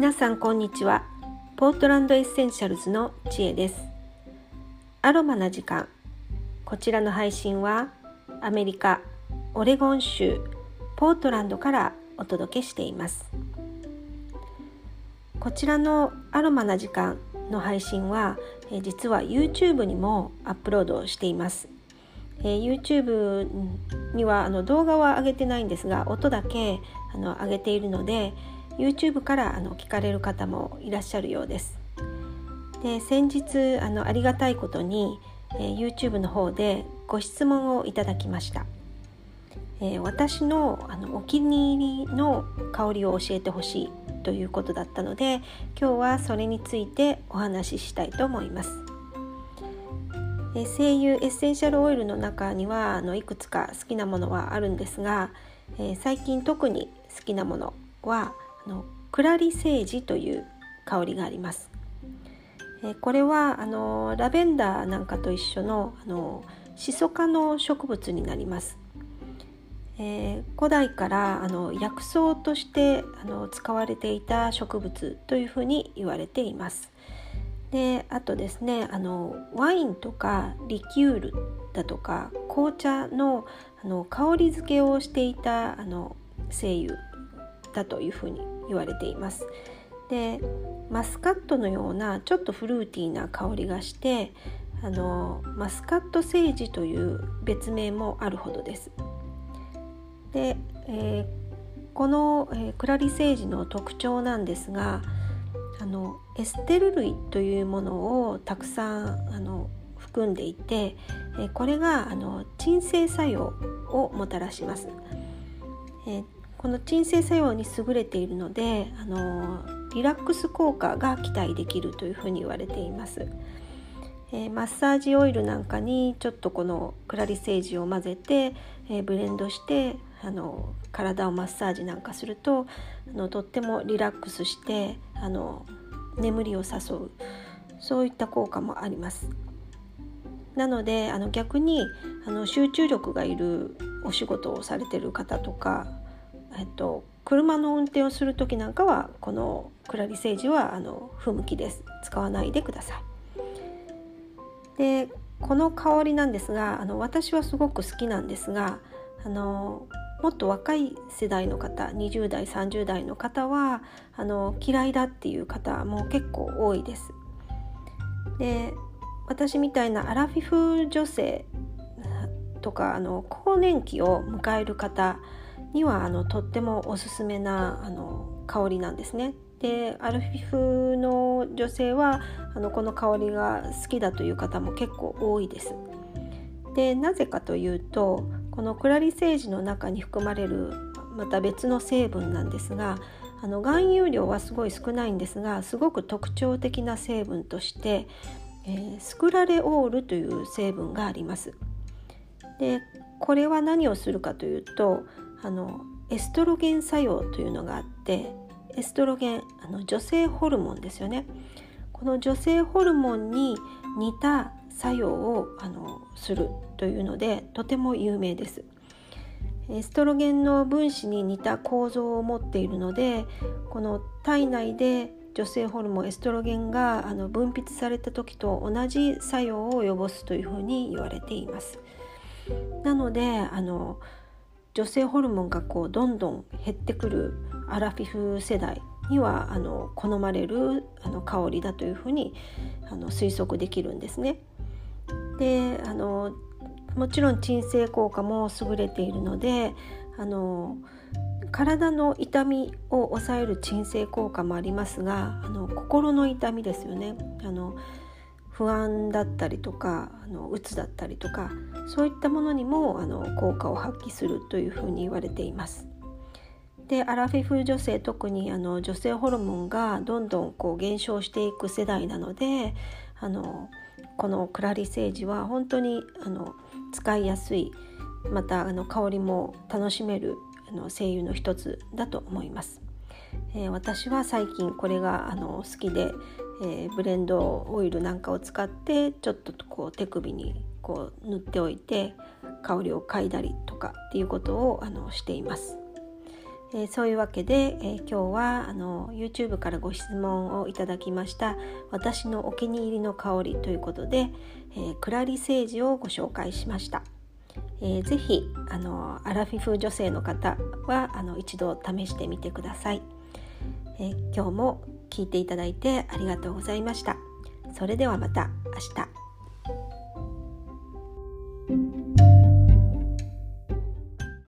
皆さんこんにちは。ポートランドエッセンシャルズの知恵です。アロマな時間。こちらの配信はアメリカオレゴン州ポートランドからお届けしています。こちらのアロマな時間の配信は実は YouTube にもアップロードしています、え YouTube にはあの動画は上げてないんですが音だけあの上げているので YouTube からあの聞かれる方もいらっしゃるようです。で先日あのありがたいことに、えー、YouTube の方でご質問をいただきました。えー、私のあのお気に入りの香りを教えてほしいということだったので今日はそれについてお話ししたいと思います。えー、精油エッセンシャルオイルの中にはあのいくつか好きなものはあるんですが、え最近特に好きなものはあのクラリセージという香りがあります。えこれはあのラベンダーなんかと一緒のあのシソ科の植物になります。えー、古代からあの薬草としてあの使われていた植物というふうに言われています。であとですねあのワインとかリキュールだとか紅茶のあの香り付けをしていたあの精油だというふうに言われています。でマスカットのようなちょっとフルーティーな香りがしてあのマスカットセージという別名もあるほどです。で、えー、この、えー、クラリセージの特徴なんですがあのエステル類というものをたくさんあの含んでいて、えー、これがあの鎮静作用をもたらします。えーこの鎮静作用に優れているのであのリラックス効果が期待できるというふうに言われています。えー、マッサージオイルなんかにちょっとこのクラリセージを混ぜて、えー、ブレンドしてあの体をマッサージなんかするとあのとってもリラックスしてあの眠りを誘うそういった効果もあります。なのであの逆にあの集中力がいるお仕事をされてる方とかえっと、車の運転をする時なんかはこのクラリセージはあの不向きです使わないでください。でこの香りなんですがあの私はすごく好きなんですがあのもっと若い世代の方20代30代の方はあの嫌いだっていう方も結構多いです。で私みたいなアラフィフ女性とかあの更年期を迎える方にはあのとってもおすすめなあの香りなんですね。でアルフィフの女性はあのこの香りが好きだという方も結構多いです。でなぜかというとこのクラリセージの中に含まれるまた別の成分なんですがあの含有量はすごい少ないんですがすごく特徴的な成分として、えー、スクラレオールという成分があります。でこれは何をするかというとあのエストロゲン作用というのがあってエストロゲンあの女性ホルモンですよね。この女性ホルモンに似た作用をあのするというのでとても有名です。エストロゲンの分子に似た構造を持っているのでこの体内で女性ホルモンエストロゲンがあの分泌された時と同じ作用を及ぼすというふうに言われています。なのであの女性ホルモンがこうどんどん減ってくるアラフィフ世代にはあの好まれるあの香りだというふうにあの推測できるんですね。であのもちろん鎮静効果も優れているのであの体の痛みを抑える鎮静効果もありますがあの心の痛みですよねあの不安だったりとかあのうつだったりとかそういったものにもあの効果を発揮するというふうに言われています。でアラフィフ女性特にあの女性ホルモンがどんどんこう減少していく世代なのであのこのクラリセージは本当にあの使いやすいまたあの香りも楽しめるあの精油の一つだと思います。えー、私は最近これがあの好きで、えー、ブレンドオイルなんかを使ってちょっとこう手首にこう塗っておいて香りを嗅いだりとかっていうことをあのしています。えー、そういうわけで、えー、今日はあの YouTube からご質問をいただきました私のお気に入りの香りということで、えー、クラリセージをご紹介しました。えー、ぜひあのアラフィフ女性の方はあの一度試してみてください、え、今日も聞いていただいてありがとうございました。それではまた明日。